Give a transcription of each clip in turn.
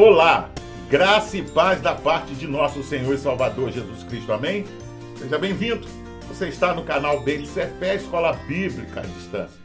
Olá, graça e paz da parte de nosso Senhor e Salvador Jesus Cristo, amém? Seja bem-vindo. Você está no canal BNC Fé, Escola Bíblica à Distância.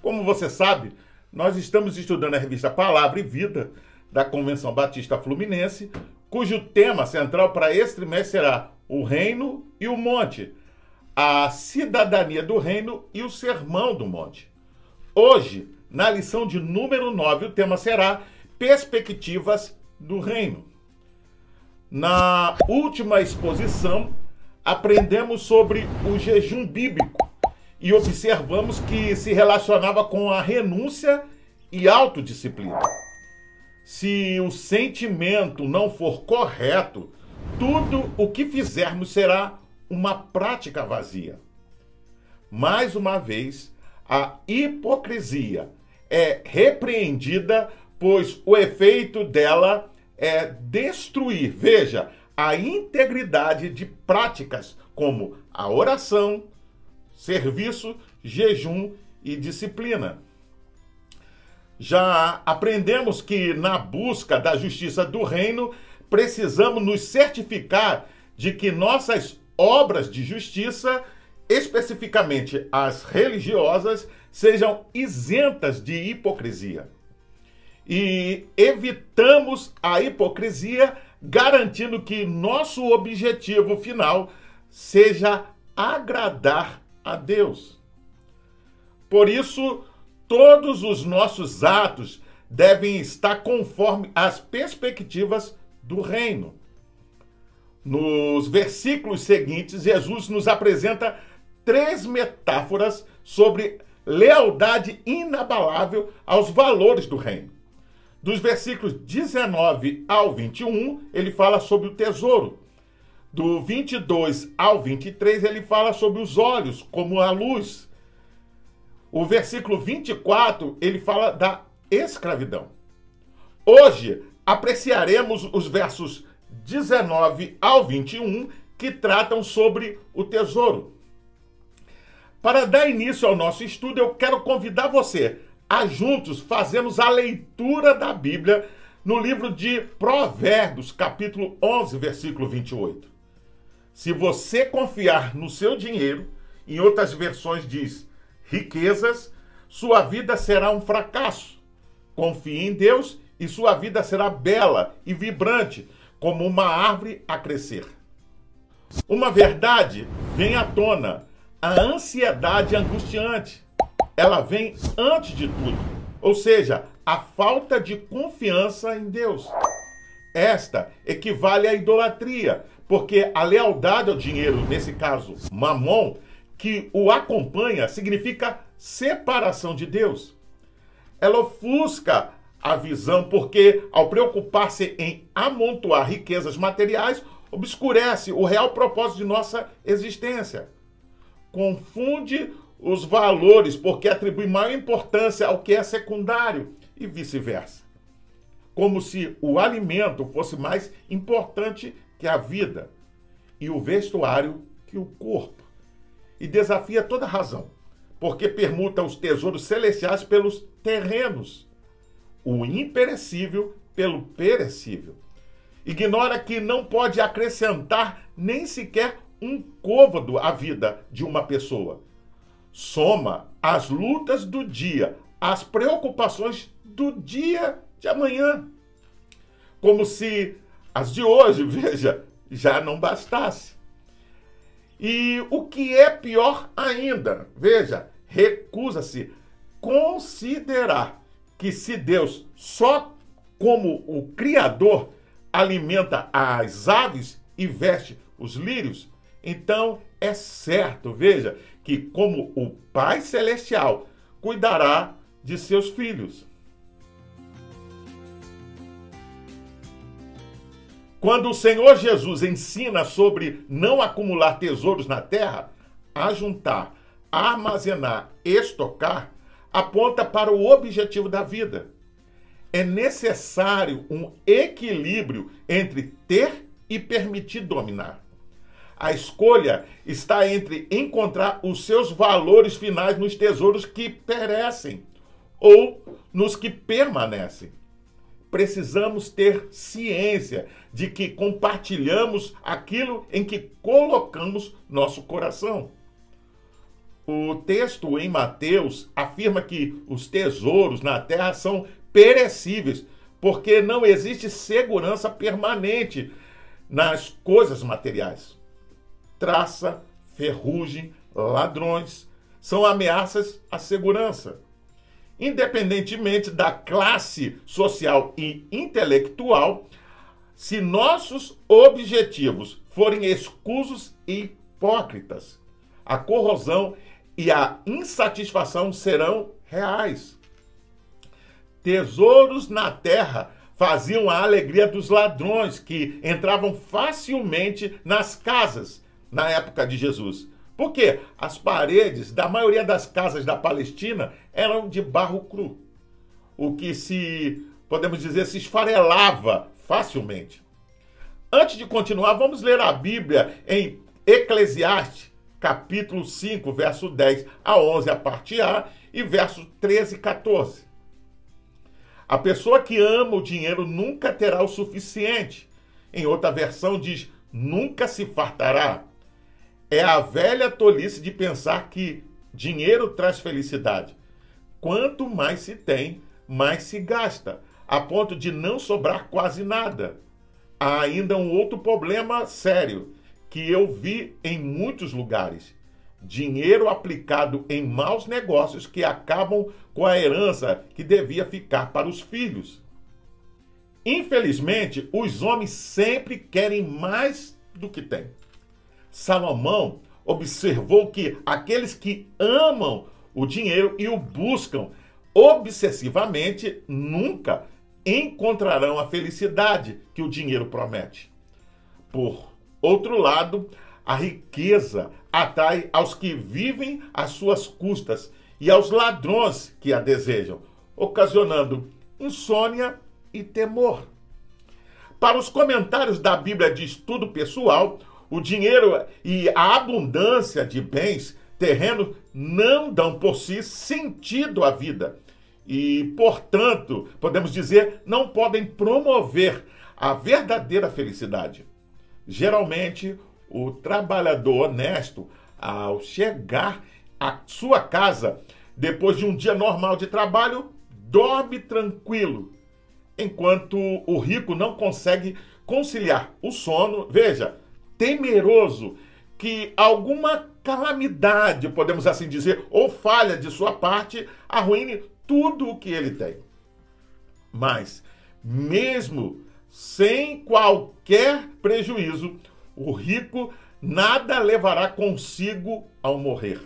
Como você sabe, nós estamos estudando a revista Palavra e Vida da Convenção Batista Fluminense, cujo tema central para este trimestre será o Reino e o Monte, a cidadania do Reino e o Sermão do Monte. Hoje, na lição de número 9, o tema será Perspectivas do Reino. Na última exposição, aprendemos sobre o jejum bíblico e observamos que se relacionava com a renúncia e autodisciplina. Se o sentimento não for correto, tudo o que fizermos será uma prática vazia. Mais uma vez, a hipocrisia é repreendida, pois o efeito dela é destruir, veja, a integridade de práticas como a oração, serviço, jejum e disciplina. Já aprendemos que na busca da justiça do reino, precisamos nos certificar de que nossas obras de justiça especificamente as religiosas, sejam isentas de hipocrisia. E evitamos a hipocrisia, garantindo que nosso objetivo final seja agradar a Deus. Por isso, todos os nossos atos devem estar conforme as perspectivas do reino. Nos versículos seguintes, Jesus nos apresenta três metáforas sobre lealdade inabalável aos valores do reino. Dos versículos 19 ao 21, ele fala sobre o tesouro. Do 22 ao 23, ele fala sobre os olhos, como a luz. O versículo 24, ele fala da escravidão. Hoje, apreciaremos os versos 19 ao 21, que tratam sobre o tesouro. Para dar início ao nosso estudo, eu quero convidar você a juntos fazermos a leitura da Bíblia no livro de Provérbios, capítulo 11, versículo 28. Se você confiar no seu dinheiro, em outras versões diz riquezas, sua vida será um fracasso. Confie em Deus e sua vida será bela e vibrante, como uma árvore a crescer. Uma verdade vem à tona a ansiedade angustiante. Ela vem antes de tudo. Ou seja, a falta de confiança em Deus. Esta equivale à idolatria, porque a lealdade ao dinheiro, nesse caso, mamon, que o acompanha, significa separação de Deus. Ela ofusca a visão, porque ao preocupar-se em amontoar riquezas materiais, obscurece o real propósito de nossa existência confunde os valores porque atribui maior importância ao que é secundário e vice-versa. Como se o alimento fosse mais importante que a vida e o vestuário que o corpo. E desafia toda razão, porque permuta os tesouros celestiais pelos terrenos, o imperecível pelo perecível. Ignora que não pode acrescentar nem sequer um côvado à vida de uma pessoa. Soma as lutas do dia, as preocupações do dia de amanhã. Como se as de hoje, veja, já não bastasse. E o que é pior ainda, veja, recusa-se considerar que se Deus só como o Criador alimenta as aves e veste os lírios, então é certo, veja, que como o Pai Celestial cuidará de seus filhos. Quando o Senhor Jesus ensina sobre não acumular tesouros na terra, ajuntar, armazenar, estocar, aponta para o objetivo da vida. É necessário um equilíbrio entre ter e permitir dominar. A escolha está entre encontrar os seus valores finais nos tesouros que perecem ou nos que permanecem. precisamos ter ciência de que compartilhamos aquilo em que colocamos nosso coração. O texto em Mateus afirma que os tesouros na terra são perecíveis, porque não existe segurança permanente nas coisas materiais. Traça, ferrugem, ladrões são ameaças à segurança. Independentemente da classe social e intelectual, se nossos objetivos forem escusos e hipócritas, a corrosão e a insatisfação serão reais. Tesouros na terra faziam a alegria dos ladrões que entravam facilmente nas casas na época de Jesus. Porque as paredes da maioria das casas da Palestina eram de barro cru, o que se, podemos dizer, se esfarelava facilmente. Antes de continuar, vamos ler a Bíblia em Eclesiastes, capítulo 5, verso 10 a 11, a parte A, e verso 13 e 14. A pessoa que ama o dinheiro nunca terá o suficiente. Em outra versão diz: nunca se fartará. É a velha tolice de pensar que dinheiro traz felicidade. Quanto mais se tem, mais se gasta, a ponto de não sobrar quase nada. Há ainda um outro problema sério que eu vi em muitos lugares dinheiro aplicado em maus negócios que acabam com a herança que devia ficar para os filhos. Infelizmente, os homens sempre querem mais do que têm. Salomão observou que aqueles que amam o dinheiro e o buscam obsessivamente nunca encontrarão a felicidade que o dinheiro promete. Por outro lado, a riqueza atrai aos que vivem às suas custas e aos ladrões que a desejam, ocasionando insônia e temor. Para os comentários da Bíblia de estudo pessoal, o dinheiro e a abundância de bens terrenos não dão por si sentido à vida e, portanto, podemos dizer, não podem promover a verdadeira felicidade. Geralmente, o trabalhador honesto, ao chegar à sua casa, depois de um dia normal de trabalho, dorme tranquilo, enquanto o rico não consegue conciliar o sono, veja, temeroso que alguma calamidade, podemos assim dizer, ou falha de sua parte, arruine tudo o que ele tem. Mas, mesmo sem qualquer prejuízo, o rico nada levará consigo ao morrer.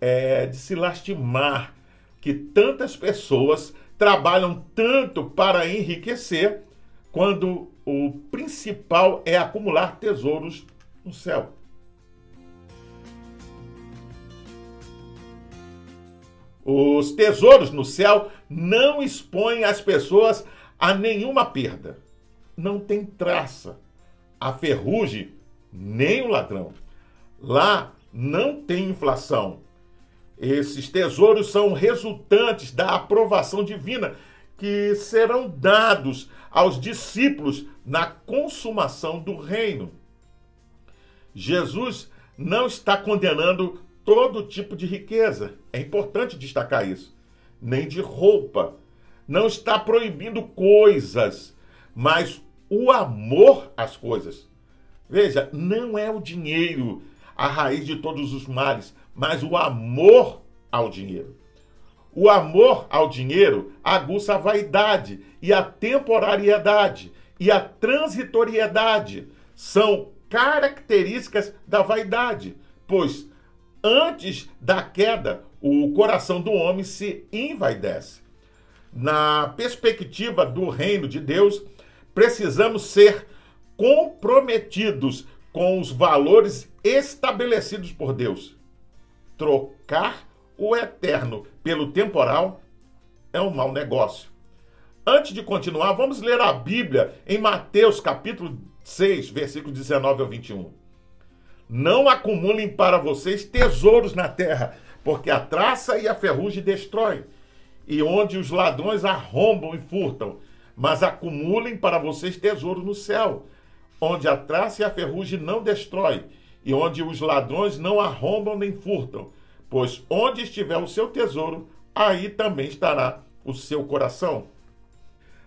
É de se lastimar que tantas pessoas trabalham tanto para enriquecer, quando o principal é acumular tesouros no céu. Os tesouros no céu não expõem as pessoas a nenhuma perda. Não tem traça a ferrugem, nem o ladrão. Lá não tem inflação. Esses tesouros são resultantes da aprovação divina que serão dados aos discípulos na consumação do reino. Jesus não está condenando todo tipo de riqueza, é importante destacar isso, nem de roupa. Não está proibindo coisas, mas o amor às coisas. Veja, não é o dinheiro a raiz de todos os males, mas o amor ao dinheiro. O amor ao dinheiro aguça a vaidade e a temporariedade e a transitoriedade. São características da vaidade, pois antes da queda, o coração do homem se envaidece. Na perspectiva do reino de Deus, precisamos ser comprometidos com os valores estabelecidos por Deus. Trocar o eterno pelo temporal é um mau negócio. Antes de continuar, vamos ler a Bíblia em Mateus capítulo 6, versículos 19 ao 21. Não acumulem para vocês tesouros na terra, porque a traça e a ferrugem destroem, e onde os ladrões arrombam e furtam mas acumulem para vocês tesouro no céu, onde a traça e a ferrugem não destrói, e onde os ladrões não arrombam nem furtam. Pois onde estiver o seu tesouro, aí também estará o seu coração.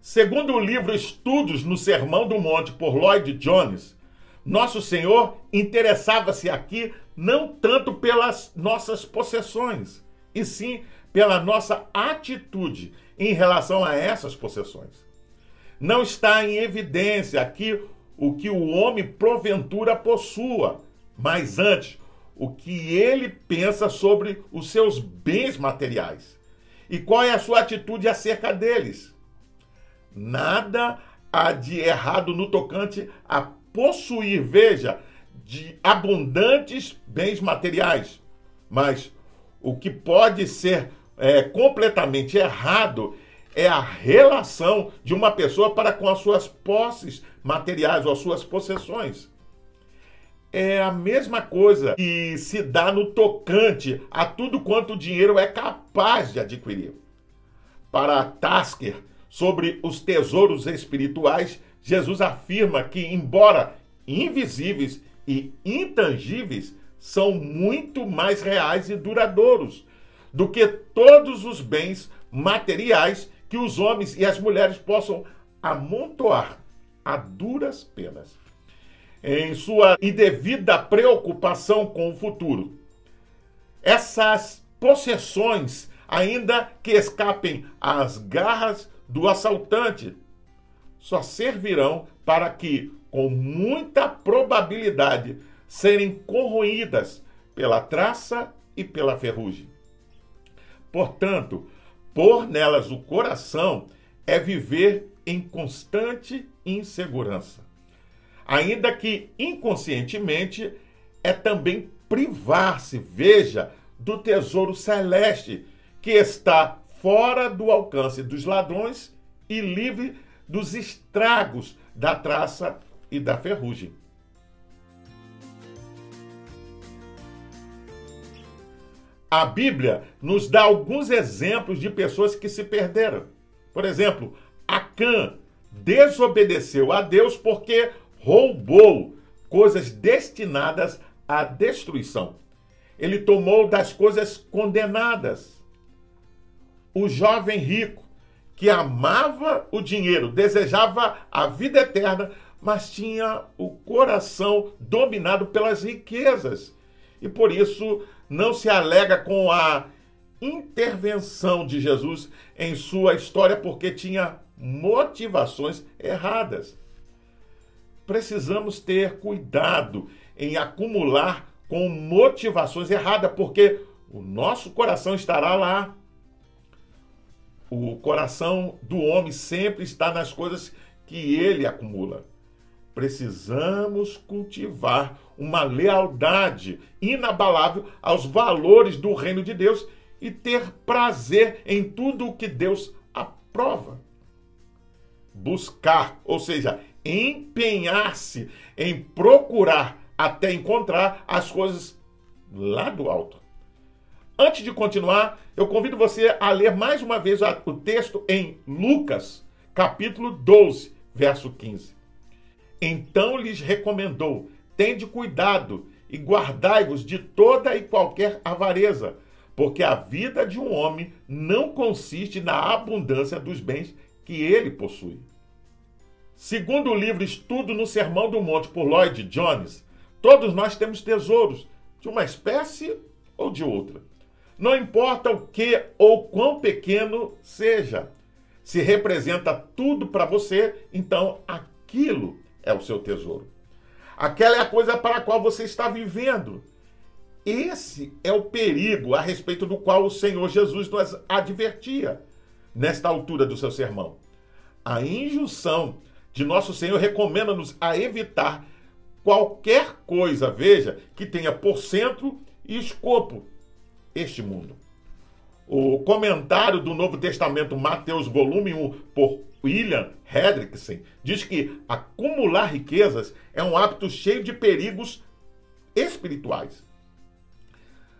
Segundo o livro Estudos no Sermão do Monte por Lloyd Jones, nosso Senhor interessava-se aqui não tanto pelas nossas possessões, e sim pela nossa atitude em relação a essas possessões. Não está em evidência aqui o que o homem porventura possua, mas antes o que ele pensa sobre os seus bens materiais e qual é a sua atitude acerca deles. Nada há de errado no tocante a possuir, veja, de abundantes bens materiais. Mas o que pode ser é, completamente errado é a relação de uma pessoa para com as suas posses materiais ou as suas possessões. É a mesma coisa que se dá no tocante a tudo quanto o dinheiro é capaz de adquirir. Para Tasker, sobre os tesouros espirituais, Jesus afirma que, embora invisíveis e intangíveis, são muito mais reais e duradouros do que todos os bens materiais que os homens e as mulheres possam amontoar a duras penas. Em sua indevida preocupação com o futuro, essas possessões, ainda que escapem às garras do assaltante só servirão para que, com muita probabilidade, serem corroídas pela traça e pela ferrugem. Portanto, pôr nelas o coração é viver em constante insegurança. Ainda que inconscientemente, é também privar-se, veja, do tesouro celeste que está fora do alcance dos ladrões e livre dos estragos da traça e da ferrugem. A Bíblia nos dá alguns exemplos de pessoas que se perderam. Por exemplo, Acã desobedeceu a Deus porque roubou coisas destinadas à destruição. Ele tomou das coisas condenadas o jovem rico que amava o dinheiro, desejava a vida eterna, mas tinha o coração dominado pelas riquezas. E por isso não se alega com a intervenção de Jesus em sua história, porque tinha motivações erradas. Precisamos ter cuidado em acumular com motivações erradas, porque o nosso coração estará lá o coração do homem sempre está nas coisas que ele acumula. Precisamos cultivar uma lealdade inabalável aos valores do reino de Deus e ter prazer em tudo o que Deus aprova. Buscar, ou seja, empenhar-se em procurar até encontrar as coisas lá do alto. Antes de continuar, eu convido você a ler mais uma vez o texto em Lucas, capítulo 12, verso 15. Então lhes recomendou: tende cuidado e guardai-vos de toda e qualquer avareza, porque a vida de um homem não consiste na abundância dos bens que ele possui. Segundo o livro Estudo no Sermão do Monte por Lloyd Jones, todos nós temos tesouros, de uma espécie ou de outra. Não importa o que ou quão pequeno seja. Se representa tudo para você, então aquilo é o seu tesouro. Aquela é a coisa para a qual você está vivendo. Esse é o perigo a respeito do qual o Senhor Jesus nos advertia nesta altura do seu sermão. A injunção de nosso Senhor recomenda-nos a evitar qualquer coisa, veja, que tenha por centro e escopo este mundo. O comentário do Novo Testamento, Mateus, volume 1, por William Hendrickson, diz que acumular riquezas é um hábito cheio de perigos espirituais.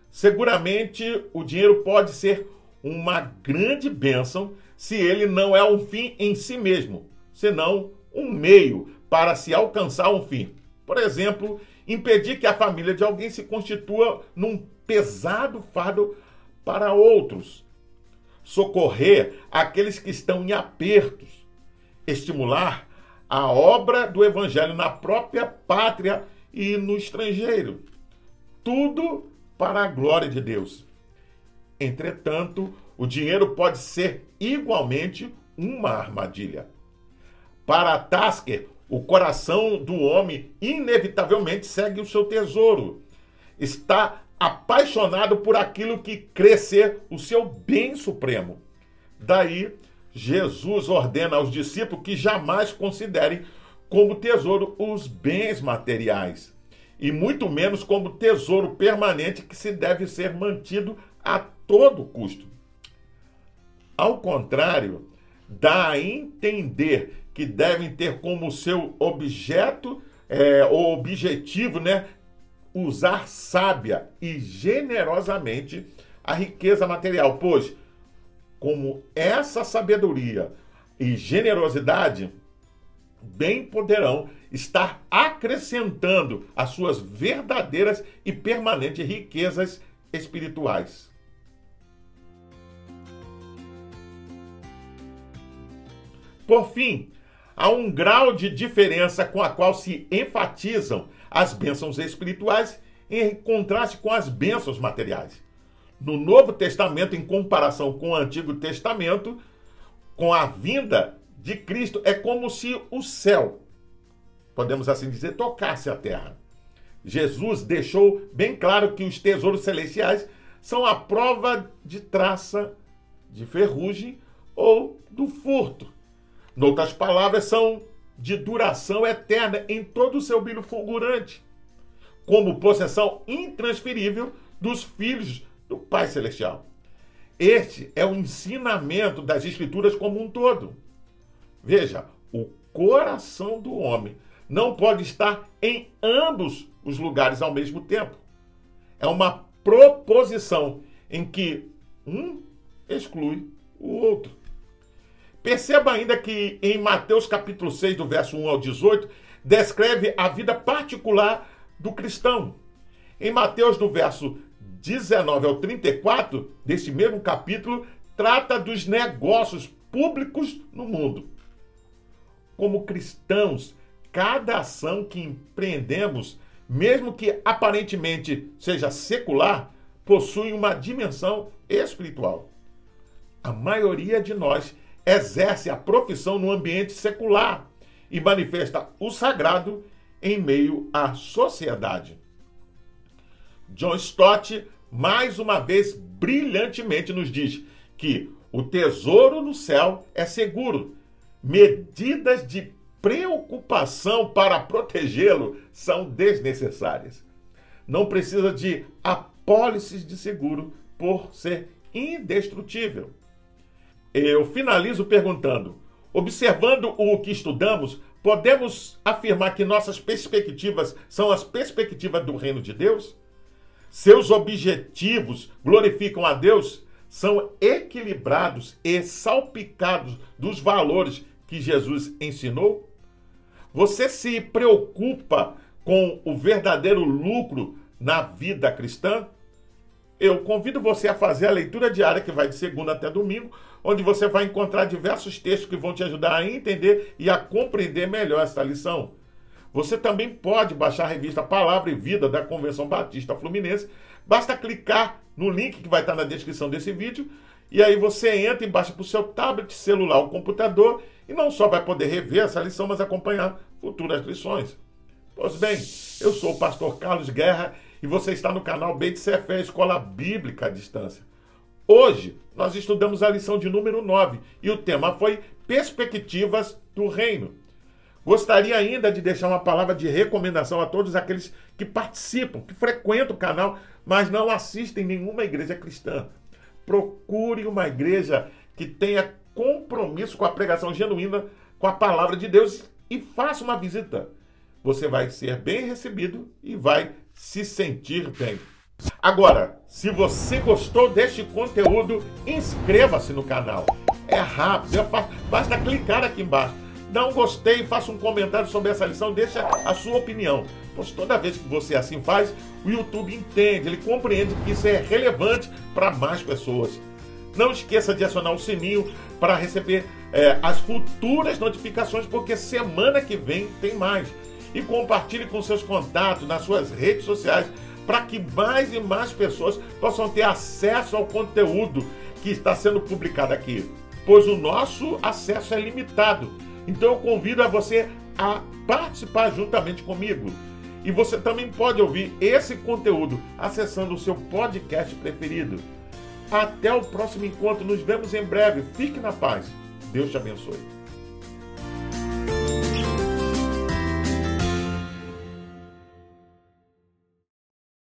Seguramente o dinheiro pode ser uma grande bênção se ele não é um fim em si mesmo, senão um meio para se alcançar um fim. Por exemplo, impedir que a família de alguém se constitua num pesado fardo para outros. Socorrer aqueles que estão em apertos. Estimular a obra do evangelho na própria pátria e no estrangeiro. Tudo para a glória de Deus. Entretanto, o dinheiro pode ser igualmente uma armadilha. Para Tasker, o coração do homem inevitavelmente segue o seu tesouro. Está apaixonado por aquilo que crescer o seu bem supremo. Daí, Jesus ordena aos discípulos que jamais considerem como tesouro os bens materiais, e muito menos como tesouro permanente que se deve ser mantido a todo custo. Ao contrário, dá a entender que devem ter como seu objeto, é, o objetivo, né, usar sábia e generosamente a riqueza material, pois como essa sabedoria e generosidade bem poderão estar acrescentando as suas verdadeiras e permanentes riquezas espirituais. Por fim, há um grau de diferença com a qual se enfatizam as bênçãos espirituais em contraste com as bênçãos materiais. No Novo Testamento, em comparação com o Antigo Testamento, com a vinda de Cristo, é como se o céu, podemos assim dizer, tocasse a terra. Jesus deixou bem claro que os tesouros celestiais são a prova de traça, de ferrugem ou do furto. Noutras palavras, são de duração eterna em todo o seu brilho fulgurante, como possessão intransferível dos filhos do Pai Celestial. Este é o ensinamento das Escrituras como um todo. Veja, o coração do homem não pode estar em ambos os lugares ao mesmo tempo. É uma proposição em que um exclui o outro. Perceba ainda que em Mateus capítulo 6, do verso 1 ao 18, descreve a vida particular do cristão. Em Mateus, do verso 19 ao 34, deste mesmo capítulo, trata dos negócios públicos no mundo. Como cristãos, cada ação que empreendemos, mesmo que aparentemente seja secular, possui uma dimensão espiritual. A maioria de nós exerce a profissão no ambiente secular e manifesta o sagrado em meio à sociedade. John Stott, mais uma vez brilhantemente, nos diz que o tesouro no céu é seguro. Medidas de preocupação para protegê-lo são desnecessárias. Não precisa de apólices de seguro por ser indestrutível. Eu finalizo perguntando: observando o que estudamos, podemos afirmar que nossas perspectivas são as perspectivas do reino de Deus? Seus objetivos glorificam a Deus? São equilibrados e salpicados dos valores que Jesus ensinou? Você se preocupa com o verdadeiro lucro na vida cristã? Eu convido você a fazer a leitura diária que vai de segunda até domingo, onde você vai encontrar diversos textos que vão te ajudar a entender e a compreender melhor esta lição. Você também pode baixar a revista Palavra e Vida da Convenção Batista Fluminense. Basta clicar no link que vai estar na descrição desse vídeo e aí você entra e baixa para o seu tablet, celular ou computador e não só vai poder rever essa lição, mas acompanhar futuras lições. Pois bem, eu sou o pastor Carlos Guerra e você está no canal Sefer, Escola Bíblica à Distância. Hoje nós estudamos a lição de número 9 e o tema foi Perspectivas do Reino. Gostaria ainda de deixar uma palavra de recomendação a todos aqueles que participam, que frequentam o canal, mas não assistem nenhuma igreja cristã. Procure uma igreja que tenha compromisso com a pregação genuína com a palavra de Deus e faça uma visita. Você vai ser bem recebido e vai se sentir bem. Agora, se você gostou deste conteúdo, inscreva-se no canal. É rápido, é fácil, basta clicar aqui embaixo. Um gostei, faça um comentário sobre essa lição, deixa a sua opinião. Pois toda vez que você assim faz, o YouTube entende, ele compreende que isso é relevante para mais pessoas. Não esqueça de acionar o sininho para receber é, as futuras notificações, porque semana que vem tem mais. E compartilhe com seus contatos nas suas redes sociais para que mais e mais pessoas possam ter acesso ao conteúdo que está sendo publicado aqui, pois o nosso acesso é limitado. Então eu convido a você a participar juntamente comigo. E você também pode ouvir esse conteúdo acessando o seu podcast preferido. Até o próximo encontro, nos vemos em breve. Fique na paz. Deus te abençoe.